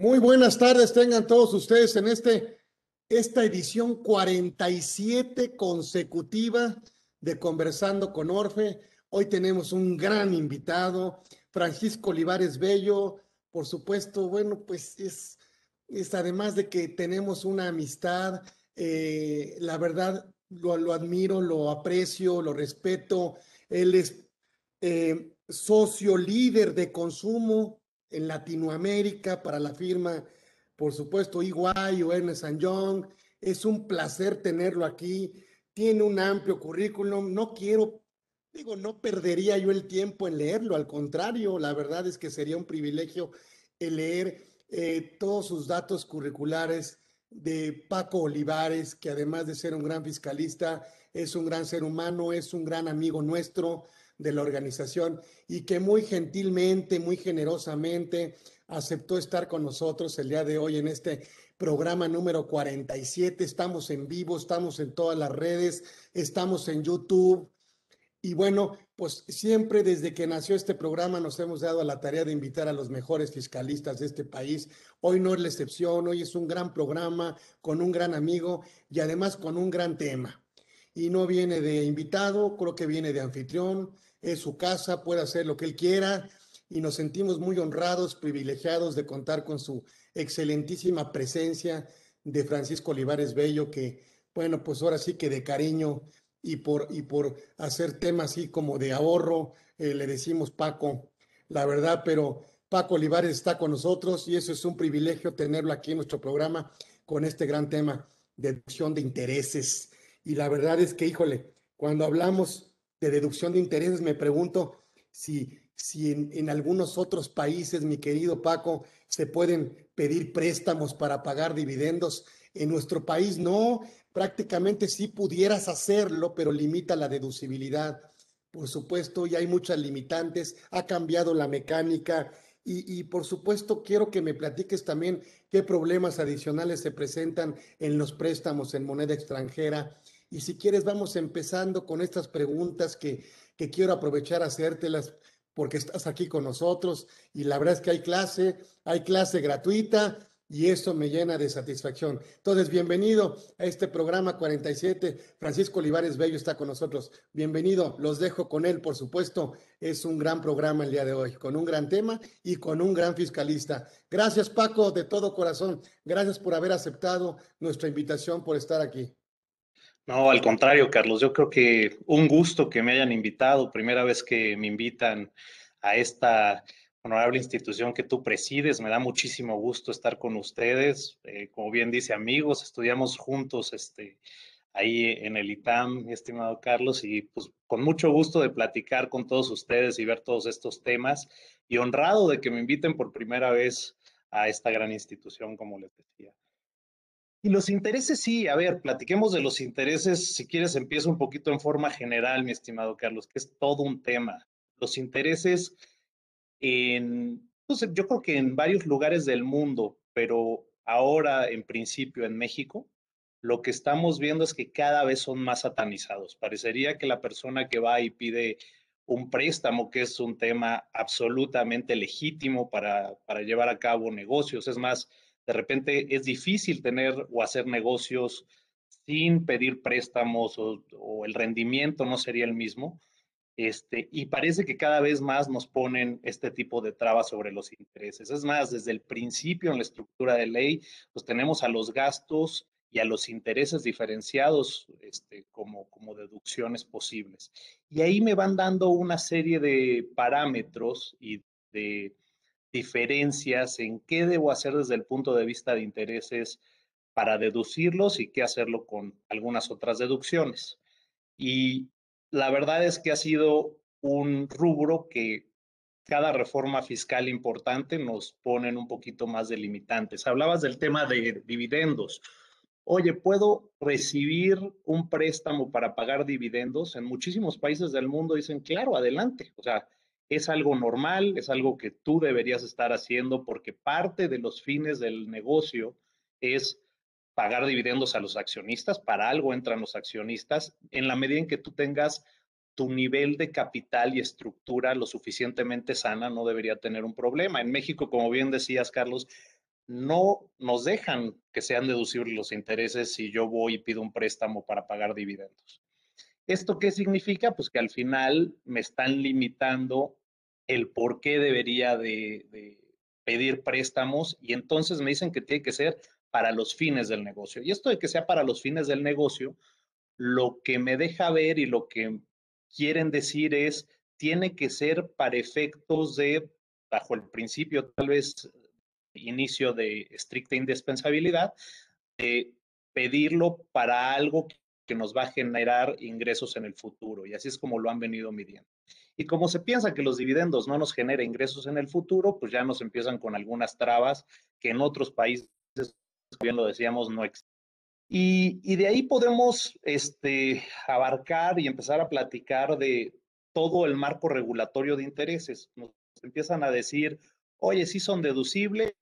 Muy buenas tardes, tengan todos ustedes en este, esta edición 47 consecutiva de Conversando con Orfe. Hoy tenemos un gran invitado, Francisco Olivares Bello. Por supuesto, bueno, pues es, es además de que tenemos una amistad, eh, la verdad lo, lo, admiro, lo aprecio, lo respeto. Él es eh, socio líder de consumo en Latinoamérica para la firma, por supuesto, Iguay o Ernest Young. Es un placer tenerlo aquí. Tiene un amplio currículum. No quiero, digo, no perdería yo el tiempo en leerlo. Al contrario, la verdad es que sería un privilegio leer eh, todos sus datos curriculares de Paco Olivares, que además de ser un gran fiscalista, es un gran ser humano, es un gran amigo nuestro de la organización y que muy gentilmente, muy generosamente aceptó estar con nosotros el día de hoy en este programa número 47. Estamos en vivo, estamos en todas las redes, estamos en YouTube. Y bueno, pues siempre desde que nació este programa nos hemos dado la tarea de invitar a los mejores fiscalistas de este país. Hoy no es la excepción, hoy es un gran programa con un gran amigo y además con un gran tema. Y no viene de invitado, creo que viene de anfitrión, es su casa, puede hacer lo que él quiera y nos sentimos muy honrados, privilegiados de contar con su excelentísima presencia de Francisco Olivares Bello, que, bueno, pues ahora sí que de cariño y por, y por hacer temas así como de ahorro, eh, le decimos Paco, la verdad, pero Paco Olivares está con nosotros y eso es un privilegio tenerlo aquí en nuestro programa con este gran tema de deducción de intereses. Y la verdad es que, híjole, cuando hablamos de deducción de intereses, me pregunto si, si en, algunos otros países, mi querido Paco, se pueden pedir préstamos para pagar dividendos. En nuestro país no, prácticamente sí pudieras hacerlo, pero limita la deducibilidad. Por supuesto, y hay muchas limitantes, ha cambiado la mecánica y, y, por supuesto quiero que me platiques también qué problemas adicionales se presentan en los préstamos en moneda extranjera y si quieres, vamos empezando con estas preguntas que, que quiero aprovechar a hacértelas porque estás aquí con nosotros y la verdad es que hay clase, hay clase gratuita y eso me llena de satisfacción. Entonces, bienvenido a este programa 47. Francisco Olivares Bello está con nosotros. Bienvenido, los dejo con él, por supuesto. Es un gran programa el día de hoy, con un gran tema y con un gran fiscalista. Gracias, Paco, de todo corazón. Gracias por haber aceptado nuestra invitación, por estar aquí. No, al contrario, Carlos, yo creo que un gusto que me hayan invitado, primera vez que me invitan a esta honorable institución que tú presides, me da muchísimo gusto estar con ustedes, eh, como bien dice amigos, estudiamos juntos este, ahí en el ITAM, estimado Carlos, y pues con mucho gusto de platicar con todos ustedes y ver todos estos temas, y honrado de que me inviten por primera vez a esta gran institución, como les decía. Y los intereses, sí, a ver, platiquemos de los intereses. Si quieres, empiezo un poquito en forma general, mi estimado Carlos, que es todo un tema. Los intereses en, pues, yo creo que en varios lugares del mundo, pero ahora en principio en México, lo que estamos viendo es que cada vez son más satanizados. Parecería que la persona que va y pide un préstamo, que es un tema absolutamente legítimo para, para llevar a cabo negocios, es más, de repente es difícil tener o hacer negocios sin pedir préstamos o, el rendimiento no sería el mismo. Este, y parece que cada vez más nos ponen este tipo de trabas sobre los intereses. Es más, desde el principio en la estructura de ley, pues tenemos a los gastos y a los intereses diferenciados este, como, como deducciones posibles. Y ahí me van dando una serie de parámetros y de diferencias en qué debo hacer desde el punto de vista de intereses para deducirlos y qué hacerlo con algunas otras deducciones. Y la verdad es que ha sido un rubro que cada reforma fiscal importante nos ponen un poquito más delimitantes. Hablabas del tema de dividendos. Oye, ¿puedo recibir un préstamo para pagar dividendos? En muchísimos países del mundo dicen, claro, adelante. O sea, es algo normal, es algo que tú deberías estar haciendo porque parte de los fines del negocio es pagar dividendos a los accionistas, para algo entran los accionistas, en la medida en que tú tengas tu nivel de capital y estructura lo suficientemente sana, no debería tener un problema. En México, como bien decías, Carlos, no nos dejan que sean deducibles los intereses si yo voy y pido un préstamo para pagar dividendos. ¿Esto qué significa? Pues que al final me están limitando el por qué debería de, pedir préstamos y entonces me dicen que tiene que ser para los fines del negocio. Y esto de que sea para los fines del negocio, lo que me deja ver y lo que quieren decir es, tiene que ser para efectos de, bajo el principio tal vez inicio de estricta indispensabilidad, de pedirlo para algo que nos va a generar ingresos en el futuro. Y así es como lo han venido midiendo. Y como se piensa que los dividendos no nos genera ingresos en el futuro, pues ya nos empiezan con algunas trabas que en otros países, bien lo decíamos, no existen. Y, y, de ahí podemos este, abarcar y empezar a platicar de todo el marco regulatorio de intereses. Nos empiezan a decir, oye, sí son deducibles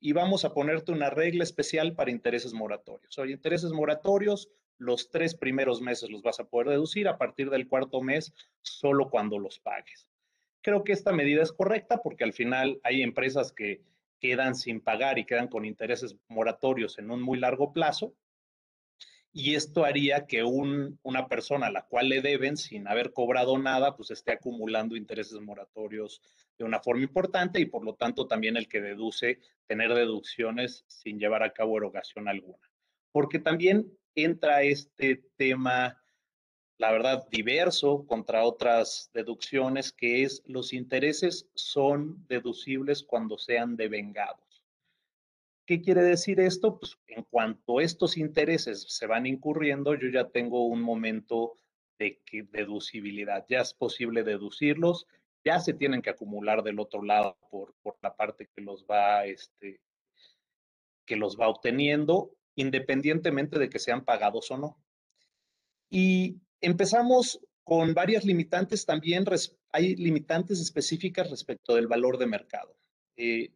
y vamos a ponerte una regla especial para intereses moratorios. Oye, intereses moratorios, los tres primeros meses los vas a poder deducir, a partir del cuarto mes, solo cuando los pagues. Creo que esta medida es correcta porque al final hay empresas que quedan sin pagar y quedan con intereses moratorios en un muy largo plazo y esto haría que una persona a la cual le deben sin haber cobrado nada, pues esté acumulando intereses moratorios de una forma importante y por lo tanto también el que deduce tener deducciones sin llevar a cabo erogación alguna. Porque también entra este tema, la verdad, diverso contra otras deducciones, que es los intereses son deducibles cuando sean devengados. ¿Qué quiere decir esto? Pues en cuanto estos intereses se van incurriendo, yo ya tengo un momento de deducibilidad. Ya es posible deducirlos, ya se tienen que acumular del otro lado por, por la parte que los va, este, que los va obteniendo, independientemente de que sean pagados o no. Y empezamos con varias limitantes también, hay limitantes específicas respecto del valor de mercado. Eh,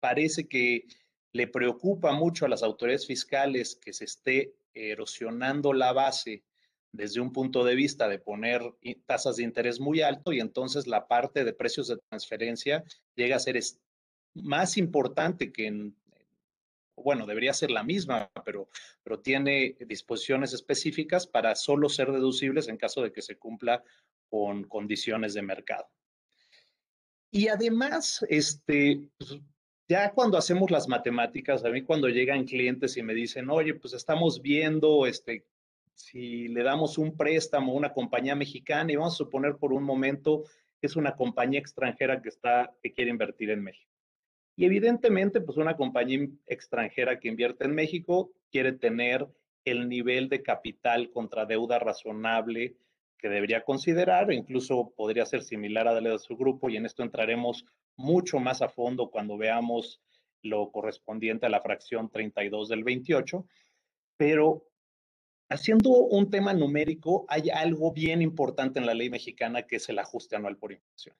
parece que le preocupa mucho a las autoridades fiscales que se esté erosionando la base desde un punto de vista de poner tasas de interés muy alto y entonces la parte de precios de transferencia llega a ser más importante que en, bueno, debería ser la misma, pero, pero tiene disposiciones específicas para solo ser deducibles en caso de que se cumpla con condiciones de mercado. Y además, este, pues, ya cuando hacemos las matemáticas, a mí cuando llegan clientes y me dicen, oye, pues estamos viendo este, si le damos un préstamo a una compañía mexicana y vamos a suponer por un momento que es una compañía extranjera que, está, que quiere invertir en México. Evidentemente, pues una compañía extranjera que invierte en México quiere tener el nivel de capital contra deuda razonable que debería considerar, incluso podría ser similar a la de su grupo, y en esto entraremos mucho más a fondo cuando veamos lo correspondiente a la fracción 32 del 28, pero haciendo un tema numérico, hay algo bien importante en la ley mexicana que es el ajuste anual por inflación.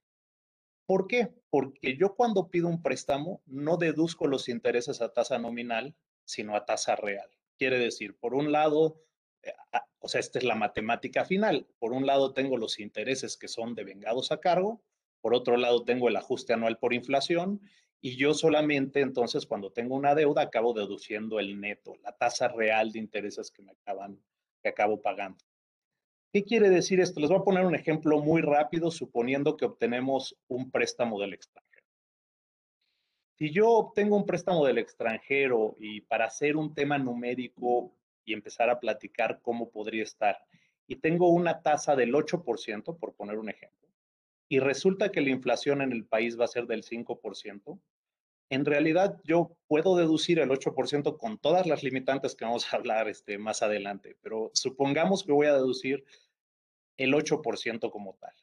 ¿Por qué? Porque yo cuando pido un préstamo no deduzco los intereses a tasa nominal, sino a tasa real. Quiere decir, por un lado, eh, o sea, esta es la matemática final. Por un lado tengo los intereses que son devengados a cargo por otro lado, tengo el ajuste anual por inflación y yo solamente entonces cuando tengo una deuda acabo deduciendo el neto, la tasa real de intereses que me acaban, que acabo pagando. ¿Qué quiere decir esto? Les voy a poner un ejemplo muy rápido, suponiendo que obtenemos un préstamo del extranjero. Si yo obtengo un préstamo del extranjero y para hacer un tema numérico y empezar a platicar cómo podría estar, y tengo una tasa del 8%, por poner un ejemplo, y resulta que la inflación en el país va a ser del 5%, en realidad yo puedo deducir el 8% con todas las limitantes que vamos a hablar este, más adelante, pero supongamos que voy a deducir el 8% como tal.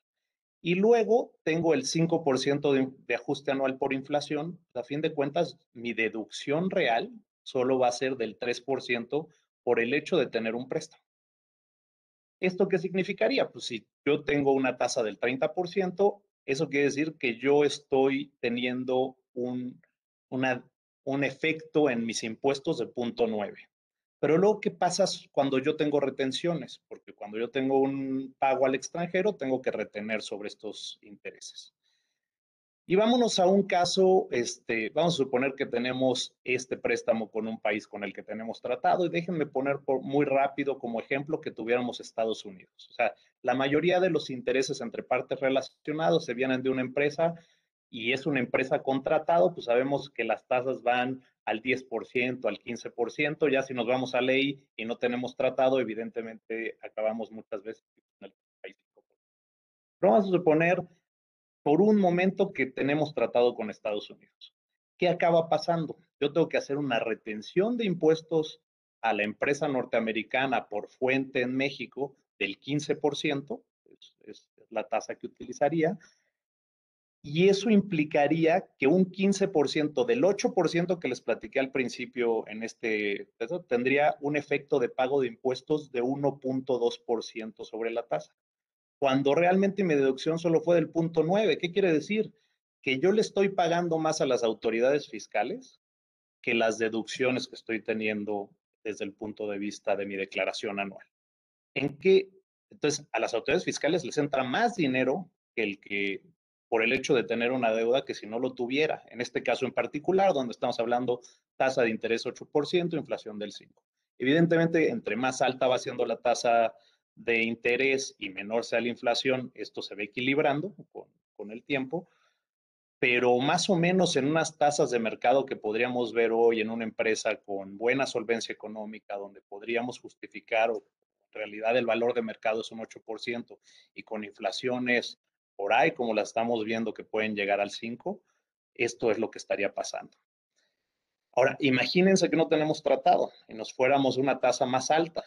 Y luego tengo el 5% de, de, ajuste anual por inflación. A fin de cuentas, mi deducción real solo va a ser del 3% por el hecho de tener un préstamo. ¿Esto qué significaría? Pues si yo tengo una tasa del 30%, eso quiere decir que yo estoy teniendo un, un efecto en mis impuestos de punto 9. Pero luego, ¿qué pasa cuando yo tengo retenciones? Porque cuando yo tengo un pago al extranjero, tengo que retener sobre estos intereses. Y vámonos a un caso, este, vamos a suponer que tenemos este préstamo con un país con el que tenemos tratado y déjenme poner por, muy rápido como ejemplo que tuviéramos Estados Unidos. O sea, la mayoría de los intereses entre partes relacionados se vienen de una empresa y es una empresa contratado, pues sabemos que las tasas van al 10%, al 15%, ya si nos vamos a ley y no tenemos tratado, evidentemente acabamos muchas veces en el país. Pero vamos a suponer por un momento que tenemos tratado con Estados Unidos. ¿Qué acaba pasando? Yo tengo que hacer una retención de impuestos a la empresa norteamericana por fuente en México del 15%, es, es la tasa que utilizaría, y eso implicaría que un 15% del 8% que les platiqué al principio en este, eso tendría un efecto de pago de impuestos de 1.2% sobre la tasa cuando realmente mi deducción solo fue del punto 9. ¿Qué quiere decir? Que yo le estoy pagando más a las autoridades fiscales que las deducciones que estoy teniendo desde el punto de vista de mi declaración anual. ¿En qué? Entonces, a las autoridades fiscales les entra más dinero que el que por el hecho de tener una deuda que si no lo tuviera. En este caso en particular, donde estamos hablando tasa de interés 8%, inflación del 5%. Evidentemente, entre más alta va siendo la tasa de interés y menor sea la inflación, esto se ve equilibrando con, el tiempo, pero más o menos en unas tasas de mercado que podríamos ver hoy en una empresa con buena solvencia económica, donde podríamos justificar, o en realidad el valor de mercado es un 8%, y con inflaciones por ahí, como la estamos viendo, que pueden llegar al 5%, esto es lo que estaría pasando. Ahora, imagínense que no tenemos tratado y nos fuéramos una tasa más alta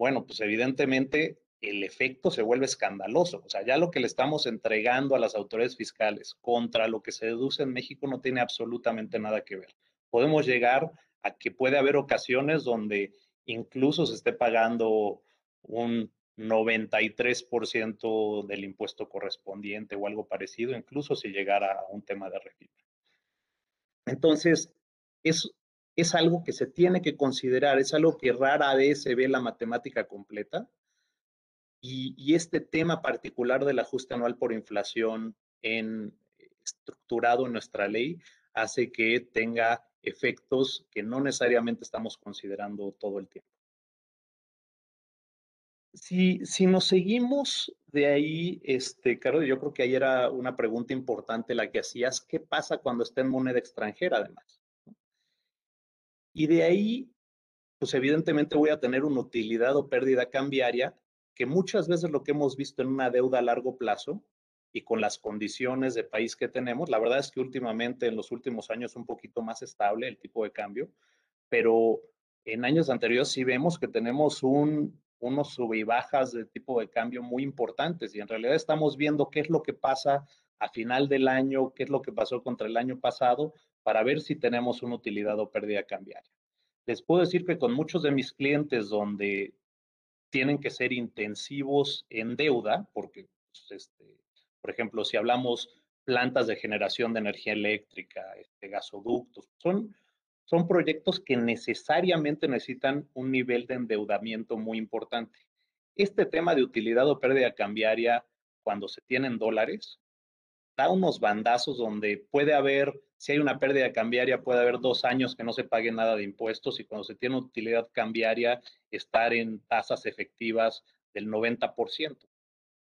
bueno, pues evidentemente el efecto se vuelve escandaloso. O sea, ya lo que le estamos entregando a las autoridades fiscales contra lo que se deduce en México no tiene absolutamente nada que ver. Podemos llegar a que puede haber ocasiones donde incluso se esté pagando un 93% del impuesto correspondiente o algo parecido, incluso si llegara a un tema de régimen. Entonces, es es algo que se tiene que considerar, es algo que rara vez se ve la matemática completa. Y, este tema particular del ajuste anual por inflación en, estructurado en nuestra ley hace que tenga efectos que no necesariamente estamos considerando todo el tiempo. Si, si nos seguimos de ahí, este, Carlos, yo creo que ahí era una pregunta importante la que hacías, ¿qué pasa cuando está en moneda extranjera además? Y de ahí, pues evidentemente voy a tener una utilidad o pérdida cambiaria que muchas veces lo que hemos visto en una deuda a largo plazo y con las condiciones de país que tenemos, la verdad es que últimamente, en los últimos años, un poquito más estable el tipo de cambio, pero en años anteriores sí vemos que tenemos un, unos sub y bajas de tipo de cambio muy importantes y en realidad estamos viendo qué es lo que pasa a final del año, qué es lo que pasó contra el año pasado, para ver si tenemos una utilidad o pérdida cambiaria. Les puedo decir que con muchos de mis clientes donde tienen que ser intensivos en deuda, porque, pues, este, por ejemplo, si hablamos plantas de generación de energía eléctrica, este, gasoductos, son, son proyectos que necesariamente necesitan un nivel de endeudamiento muy importante. Este tema de utilidad o pérdida cambiaria, cuando se tienen dólares, da unos bandazos donde puede haber si hay una pérdida cambiaria, puede haber dos años que no se pague nada de impuestos y cuando se tiene utilidad cambiaria, estar en tasas efectivas del 90%.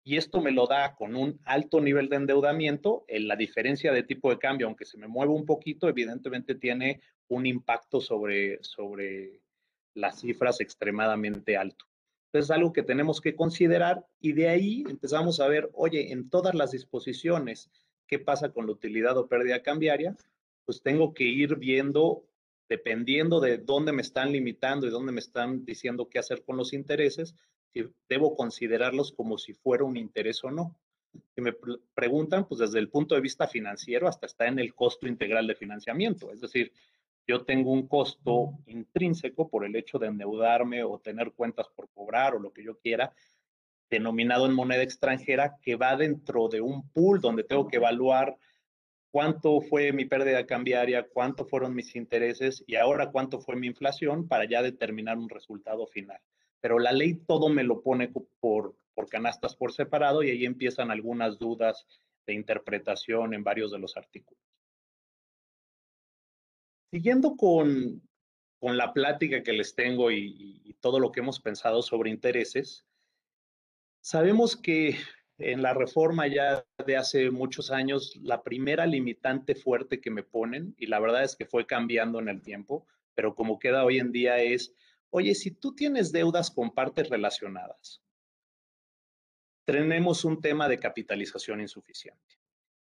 Y esto me lo da con un alto nivel de endeudamiento. En la diferencia de tipo de cambio, aunque se me mueve un poquito, evidentemente tiene un impacto sobre, sobre las cifras extremadamente alto. Entonces, es algo que tenemos que considerar y de ahí empezamos a ver, oye, en todas las disposiciones qué pasa con la utilidad o pérdida cambiaria, pues tengo que ir viendo, dependiendo de dónde me están limitando y dónde me están diciendo qué hacer con los intereses, si debo considerarlos como si fuera un interés o no. Si me preguntan, pues desde el punto de vista financiero hasta está en el costo integral de financiamiento. Es decir, yo tengo un costo intrínseco por el hecho de endeudarme o tener cuentas por cobrar o lo que yo quiera, denominado en moneda extranjera que va dentro de un pool donde tengo que evaluar cuánto fue mi pérdida cambiaria, cuánto fueron mis intereses y ahora cuánto fue mi inflación para ya determinar un resultado final. Pero la ley todo me lo pone por, por canastas por separado y ahí empiezan algunas dudas de interpretación en varios de los artículos. Siguiendo con, con la plática que les tengo y, y, todo lo que hemos pensado sobre intereses, sabemos que en la reforma ya de hace muchos años, la primera limitante fuerte que me ponen, y la verdad es que fue cambiando en el tiempo, pero como queda hoy en día es, oye, si tú tienes deudas con partes relacionadas, tenemos un tema de capitalización insuficiente.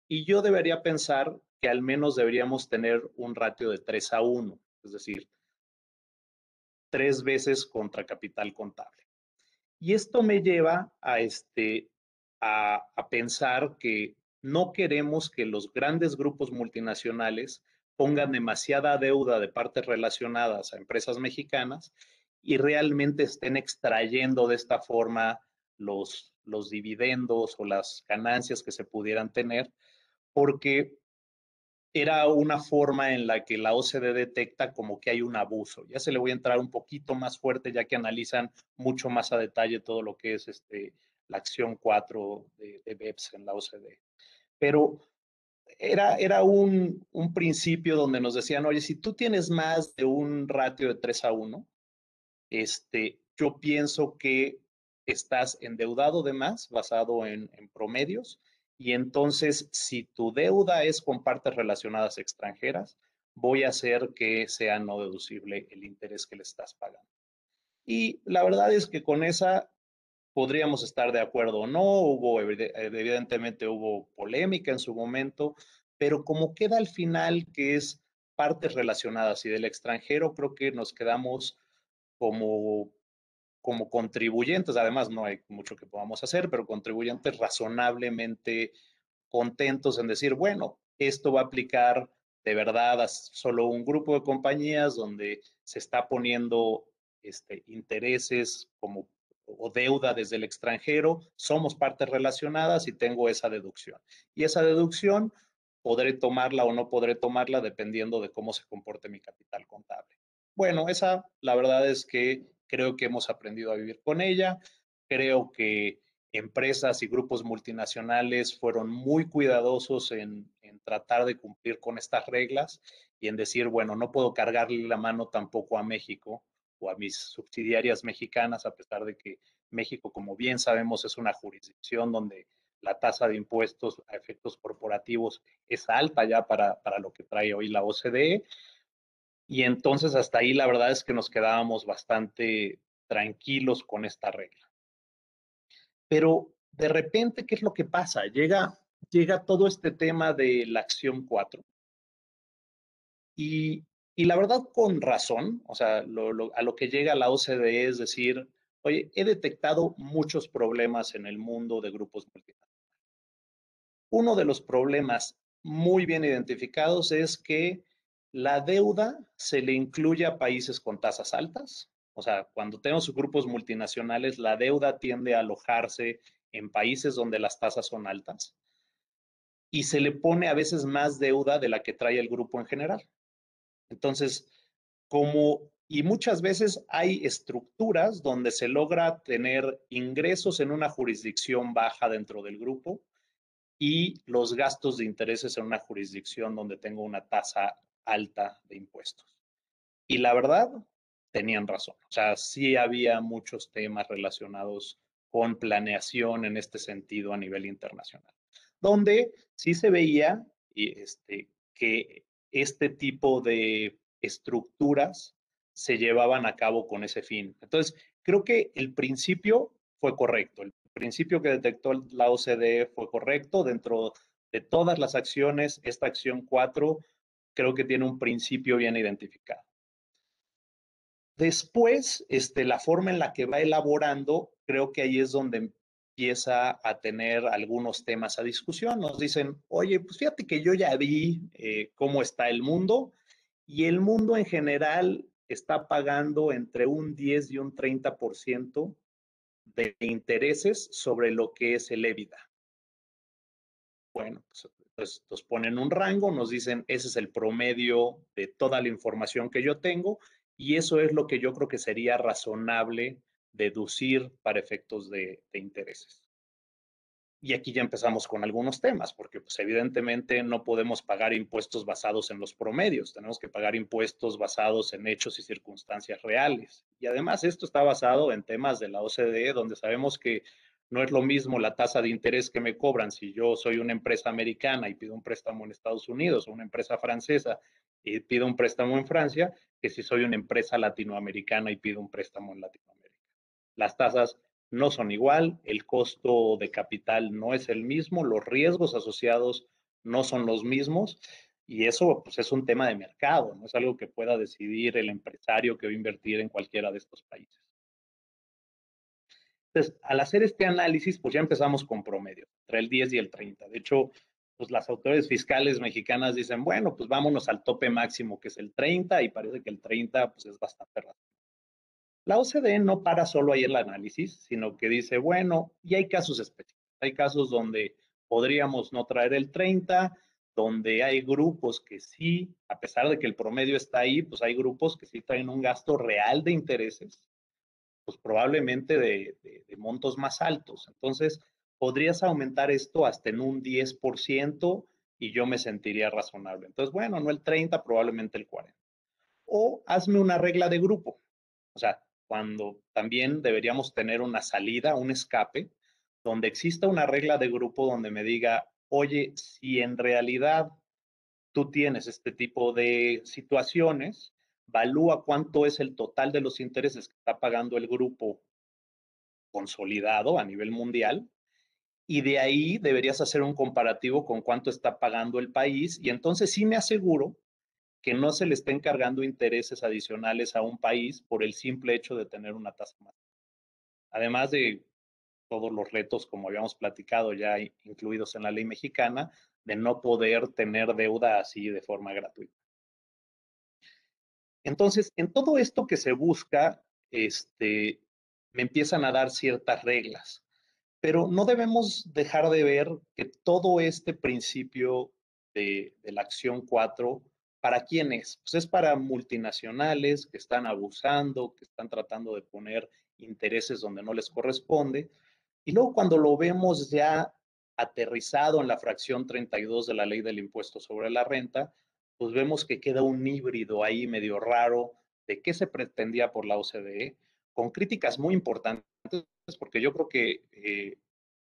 Y yo debería pensar que al menos deberíamos tener un ratio de 3 a 1, es decir, tres veces contra capital contable. Y esto me lleva a, este, a, a pensar que no queremos que los grandes grupos multinacionales pongan demasiada deuda de partes relacionadas a empresas mexicanas y realmente estén extrayendo de esta forma los, los dividendos o las ganancias que se pudieran tener, porque era una forma en la que la OCDE detecta como que hay un abuso. Ya se le voy a entrar un poquito más fuerte, ya que analizan mucho más a detalle todo lo que es este, la acción 4 de, de BEPS en la OCDE. Pero era, era un, un, principio donde nos decían, oye, si tú tienes más de un ratio de 3 a 1, este, yo pienso que estás endeudado de más, basado en, en promedios, y entonces si tu deuda es con partes relacionadas extranjeras, voy a hacer que sea no deducible el interés que le estás pagando. Y la verdad es que con esa podríamos estar de acuerdo o no, hubo, evidentemente hubo polémica en su momento, pero como queda al final que es partes relacionadas y del extranjero, creo que nos quedamos como, como contribuyentes, además no hay mucho que podamos hacer, pero contribuyentes razonablemente contentos en decir, bueno, esto va a aplicar de verdad a solo un grupo de compañías donde se está poniendo este, intereses como o deuda desde el extranjero, somos partes relacionadas y tengo esa deducción. Y esa deducción podré tomarla o no podré tomarla dependiendo de cómo se comporte mi capital contable. Bueno, esa la verdad es que creo que hemos aprendido a vivir con ella. Creo que empresas y grupos multinacionales fueron muy cuidadosos en, en, tratar de cumplir con estas reglas y en decir, bueno, no puedo cargarle la mano tampoco a México o a mis subsidiarias mexicanas, a pesar de que México, como bien sabemos, es una jurisdicción donde la tasa de impuestos a efectos corporativos es alta ya para, para lo que trae hoy la OCDE. Y entonces hasta ahí la verdad es que nos quedábamos bastante tranquilos con esta regla. Pero de repente, ¿qué es lo que pasa? Llega, llega todo este tema de la acción 4. Y y la verdad, con razón, o sea, a lo que llega la OCDE es decir, oye, he detectado muchos problemas en el mundo de grupos multinacionales. Uno de los problemas muy bien identificados es que la deuda se le incluye a países con tasas altas. O sea, cuando tenemos grupos multinacionales, la deuda tiende a alojarse en países donde las tasas son altas y se le pone a veces más deuda de la que trae el grupo en general. Entonces, como, y muchas veces hay estructuras donde se logra tener ingresos en una jurisdicción baja dentro del grupo y los gastos de intereses en una jurisdicción donde tengo una tasa alta de impuestos. Y la verdad, tenían razón. O sea, sí había muchos temas relacionados con planeación en este sentido a nivel internacional, donde sí se veía este, que este tipo de estructuras se llevaban a cabo con ese fin. Entonces, creo que el principio fue correcto. El principio que detectó la OCDE fue correcto. Dentro de todas las acciones, esta acción 4 creo que tiene un principio bien identificado. Después, este, la forma en la que va elaborando, creo que ahí es donde empieza a tener algunos temas a discusión. Nos dicen, oye, pues fíjate que yo ya vi eh, cómo está el mundo y el mundo en general está pagando entre un 10 y un 30% de intereses sobre lo que es el EBITDA. Bueno, pues, pues nos ponen un rango, nos dicen, ese es el promedio de toda la información que yo tengo y eso es lo que yo creo que sería razonable deducir para efectos de, intereses. Y aquí ya empezamos con algunos temas, porque pues evidentemente no podemos pagar impuestos basados en los promedios, tenemos que pagar impuestos basados en hechos y circunstancias reales. Y además esto está basado en temas de la OCDE, donde sabemos que no es lo mismo la tasa de interés que me cobran si yo soy una empresa americana y pido un préstamo en Estados Unidos o una empresa francesa y pido un préstamo en Francia, que si soy una empresa latinoamericana y pido un préstamo en Latinoamérica. Las tasas no son igual, el costo de capital no es el mismo, los riesgos asociados no son los mismos y eso pues, es un tema de mercado, no es algo que pueda decidir el empresario que va a invertir en cualquiera de estos países. Entonces, al hacer este análisis, pues ya empezamos con promedio, entre el 10 y el 30. De hecho, pues las autoridades fiscales mexicanas dicen, bueno, pues vámonos al tope máximo, que es el 30, y parece que el 30 pues es bastante rápido. La OCDE no para solo ahí el análisis, sino que dice, bueno, y hay casos específicos. Hay casos donde podríamos no traer el 30, donde hay grupos que sí, a pesar de que el promedio está ahí, pues hay grupos que sí traen un gasto real de intereses, pues probablemente de, de montos más altos. Entonces, podrías aumentar esto hasta en un 10% y yo me sentiría razonable. Entonces, bueno, no el 30, probablemente el 40. O hazme una regla de grupo. O sea, cuando también deberíamos tener una salida, un escape, donde exista una regla de grupo donde me diga, oye, si en realidad tú tienes este tipo de situaciones, valúa cuánto es el total de los intereses que está pagando el grupo consolidado a nivel mundial y de ahí deberías hacer un comparativo con cuánto está pagando el país y entonces sí me aseguro que no se le estén cargando intereses adicionales a un país por el simple hecho de tener una tasa más. Además de todos los retos, como habíamos platicado ya incluidos en la ley mexicana, de no poder tener deuda así de forma gratuita. Entonces, en todo esto que se busca, este, me empiezan a dar ciertas reglas, pero no debemos dejar de ver que todo este principio de, de la acción 4 ¿Para quién es? Pues es para multinacionales que están abusando, que están tratando de poner intereses donde no les corresponde. Y luego cuando lo vemos ya aterrizado en la fracción 32 de la ley del impuesto sobre la renta, pues vemos que queda un híbrido ahí medio raro de qué se pretendía por la OCDE, con críticas muy importantes, porque yo creo que eh,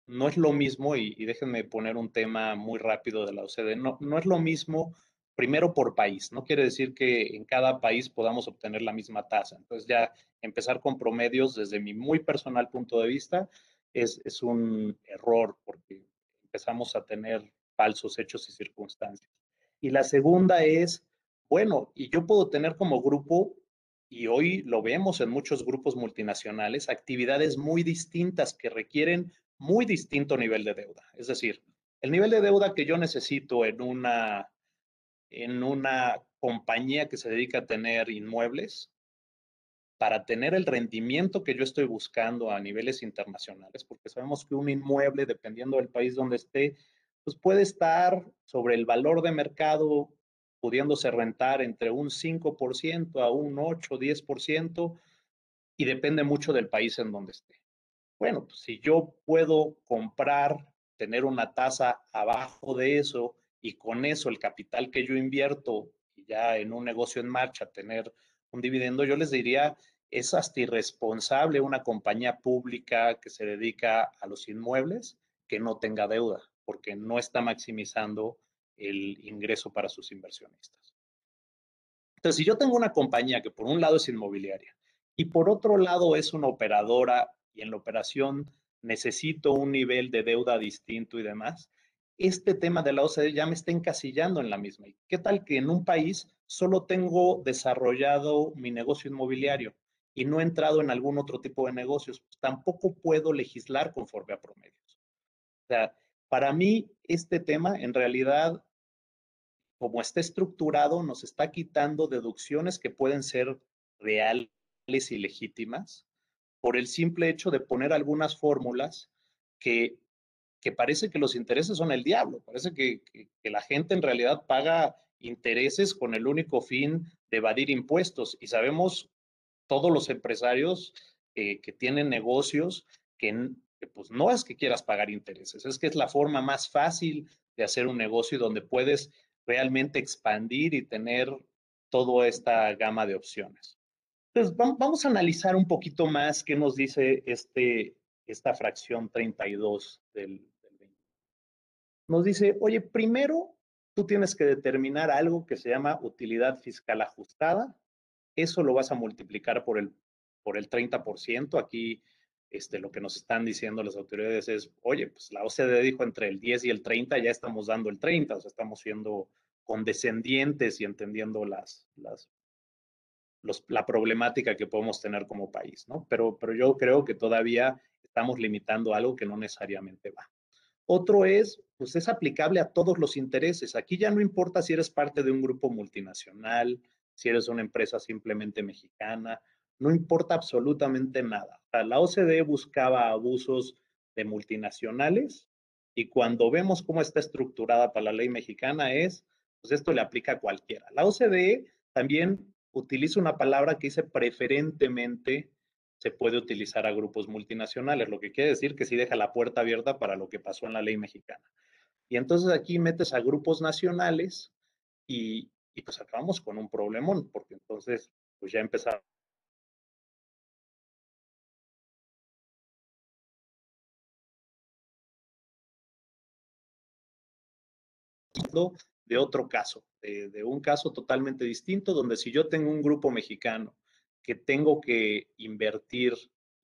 no es lo mismo, y, y, déjenme poner un tema muy rápido de la OCDE, no, no es lo mismo primero por país. No quiere decir que en cada país podamos obtener la misma tasa. Entonces ya empezar con promedios desde mi muy personal punto de vista es, es un error porque empezamos a tener falsos hechos y circunstancias. Y la segunda es, bueno, y yo puedo tener como grupo, y hoy lo vemos en muchos grupos multinacionales, actividades muy distintas que requieren muy distinto nivel de deuda. Es decir, el nivel de deuda que yo necesito en una en una compañía que se dedica a tener inmuebles para tener el rendimiento que yo estoy buscando a niveles internacionales, porque sabemos que un inmueble, dependiendo del país donde esté, pues puede estar sobre el valor de mercado, pudiéndose rentar entre un 5% a un 8, 10%, y depende mucho del país en donde esté. Bueno, pues si yo puedo comprar, tener una tasa abajo de eso y con eso el capital que yo invierto ya en un negocio en marcha tener un dividendo, yo les diría, es hasta irresponsable una compañía pública que se dedica a los inmuebles que no tenga deuda, porque no está maximizando el ingreso para sus inversionistas. Entonces, si yo tengo una compañía que por un lado es inmobiliaria y por otro lado es una operadora y en la operación necesito un nivel de deuda distinto y demás, este tema de la OCDE ya me está encasillando en la misma. ¿Qué tal que en un país solo tengo desarrollado mi negocio inmobiliario y no he entrado en algún otro tipo de negocios? Pues tampoco puedo legislar conforme a promedios. O sea, para mí este tema en realidad, como está estructurado, nos está quitando deducciones que pueden ser reales y legítimas por el simple hecho de poner algunas fórmulas que que parece que los intereses son el diablo, parece que, la gente en realidad paga intereses con el único fin de evadir impuestos y sabemos todos los empresarios eh, que tienen negocios que pues no es que quieras pagar intereses, es que es la forma más fácil de hacer un negocio donde puedes realmente expandir y tener toda esta gama de opciones. Entonces, vamos a analizar un poquito más qué nos dice este, esta fracción 32 del, del 20. Nos dice, oye, primero tú tienes que determinar algo que se llama utilidad fiscal ajustada. Eso lo vas a multiplicar por el, por el 30%. Aquí este, lo que nos están diciendo las autoridades es, oye, pues la OCDE dijo entre el 10 y el 30, ya estamos dando el 30, o sea, estamos siendo condescendientes y entendiendo las, las la problemática que podemos tener como país, ¿no? Pero, pero yo creo que todavía estamos limitando algo que no necesariamente va. Otro es, pues es aplicable a todos los intereses. Aquí ya no importa si eres parte de un grupo multinacional, si eres una empresa simplemente mexicana, no importa absolutamente nada. la OCDE buscaba abusos de multinacionales y cuando vemos cómo está estructurada para la ley mexicana es, pues esto le aplica a cualquiera. La OCDE también utiliza una palabra que dice preferentemente se puede utilizar a grupos multinacionales, lo que quiere decir que sí deja la puerta abierta para lo que pasó en la ley mexicana. Y entonces aquí metes a grupos nacionales y, y pues acabamos con un problemón, porque entonces pues ya empezamos de otro caso, de, un caso totalmente distinto, donde si yo tengo un grupo mexicano que tengo que invertir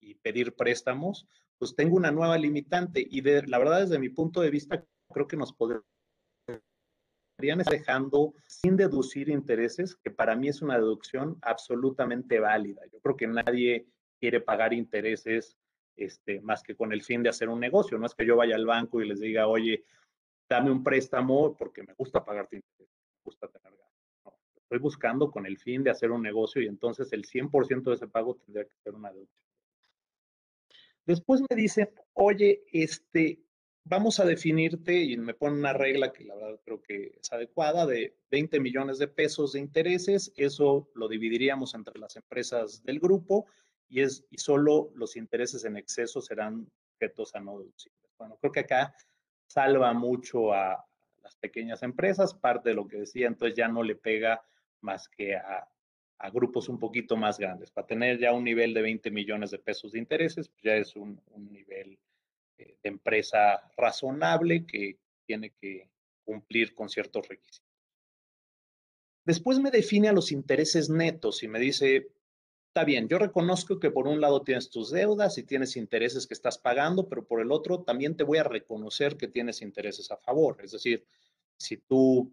y pedir préstamos, pues tengo una nueva limitante y de, la verdad desde mi punto de vista creo que nos podrían estar dejando sin deducir intereses, que para mí es una deducción absolutamente válida. Yo creo que nadie quiere pagar intereses este, más que con el fin de hacer un negocio. No es que yo vaya al banco y les diga, oye, dame un préstamo porque me gusta pagarte interés, me gusta tener gasto. estoy buscando con el fin de hacer un negocio y entonces el 100% de ese pago tendría que ser una deuda. Después me dicen, oye, este, vamos a definirte y me ponen una regla que la verdad creo que es adecuada de 20 millones de pesos de intereses. Eso lo dividiríamos entre las empresas del grupo y, es, y solo los intereses en exceso serán objetos a no deducibles. Bueno, creo que acá salva mucho a las pequeñas empresas, parte de lo que decía, entonces ya no le pega más que a, grupos un poquito más grandes. Para tener ya un nivel de 20 millones de pesos de intereses, pues ya es un, nivel eh, de empresa razonable que tiene que cumplir con ciertos requisitos. Después me define a los intereses netos y me dice, está bien, yo reconozco que por un lado tienes tus deudas y tienes intereses que estás pagando, pero por el otro también te voy a reconocer que tienes intereses a favor. Es decir, si tú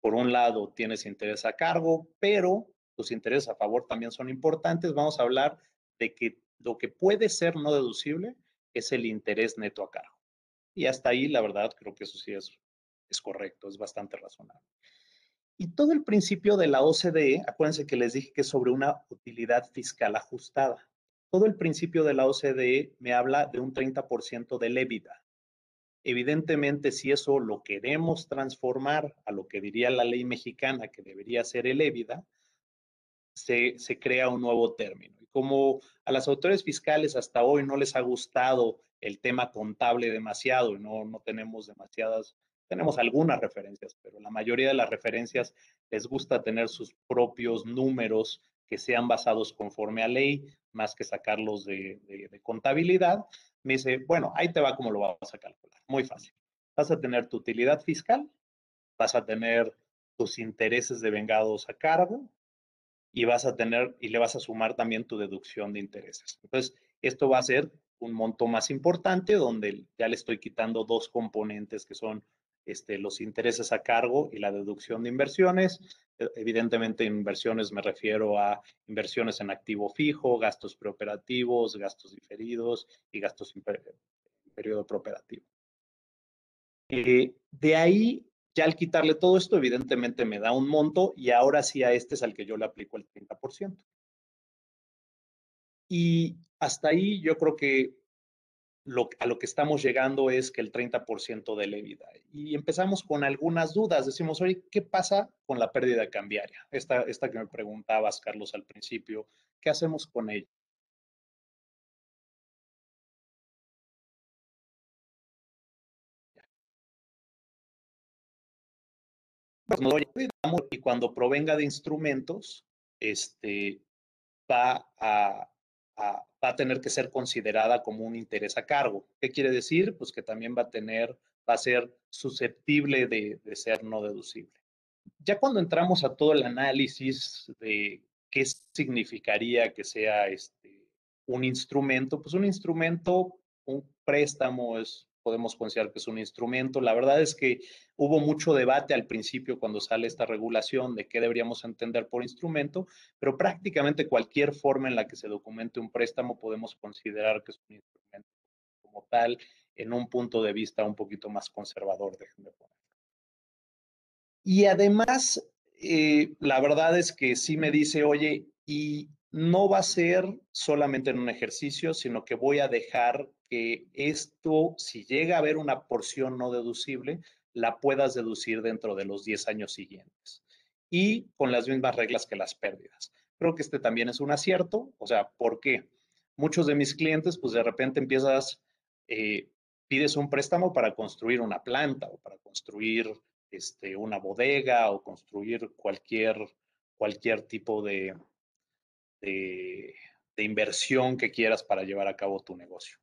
por un lado tienes interés a cargo, pero tus intereses a favor también son importantes, vamos a hablar de que lo que puede ser no deducible es el interés neto a cargo. Y hasta ahí, la verdad, creo que eso sí es, es correcto, es bastante razonable. Y todo el principio de la OCDE, acuérdense que les dije que es sobre una utilidad fiscal ajustada. Todo el principio de la OCDE me habla de un 30% de EBITDA. Evidentemente, si eso lo queremos transformar a lo que diría la ley mexicana, que debería ser el EBITDA, se, se crea un nuevo término. Y como a las autoridades fiscales hasta hoy no les ha gustado el tema contable demasiado y no, no tenemos demasiadas tenemos algunas referencias, pero la mayoría de las referencias les gusta tener sus propios números que sean basados conforme a ley, más que sacarlos de, contabilidad. Me dice, bueno, ahí te va como lo vas a calcular. Muy fácil. Vas a tener tu utilidad fiscal, vas a tener tus intereses de vengados a cargo y vas a tener y le vas a sumar también tu deducción de intereses. Entonces, esto va a ser un monto más importante donde ya le estoy quitando dos componentes que son este, los intereses a cargo y la deducción de inversiones. E, evidentemente, inversiones me refiero a inversiones en activo fijo, gastos preoperativos, gastos diferidos y gastos en, periodo preoperativo. Eh, de ahí, ya al quitarle todo esto, evidentemente me da un monto y ahora sí a este es al que yo le aplico el 30%. Y hasta ahí yo creo que a lo que estamos llegando es que el 30% de la. Y empezamos con algunas dudas. Decimos, oye, ¿qué pasa con la pérdida cambiaria? Esta, esta que me preguntabas, Carlos, al principio, ¿qué hacemos con ella? Pues, y cuando provenga de instrumentos, este, va a, va a tener que ser considerada como un interés a cargo. ¿Qué quiere decir? Pues que también va a tener, va a ser susceptible de, de ser no deducible. Ya cuando entramos a todo el análisis de qué significaría que sea este, un instrumento, pues un instrumento, un préstamo es podemos considerar que es un instrumento. La verdad es que hubo mucho debate al principio cuando sale esta regulación de qué deberíamos entender por instrumento, pero prácticamente cualquier forma en la que se documente un préstamo podemos considerar que es un instrumento como tal en un punto de vista un poquito más conservador, déjenme poner. Y además, eh, la verdad es que sí me dice, oye, y no va a ser solamente en un ejercicio, sino que voy a dejar esto, si llega a haber una porción no deducible, la puedas deducir dentro de los 10 años siguientes y con las mismas reglas que las pérdidas. Creo que este también es un acierto, o sea, ¿por qué? Muchos de mis clientes, pues de repente empiezas, eh, pides un préstamo para construir una planta o para construir este, una bodega o construir cualquier, cualquier tipo de, inversión que quieras para llevar a cabo tu negocio.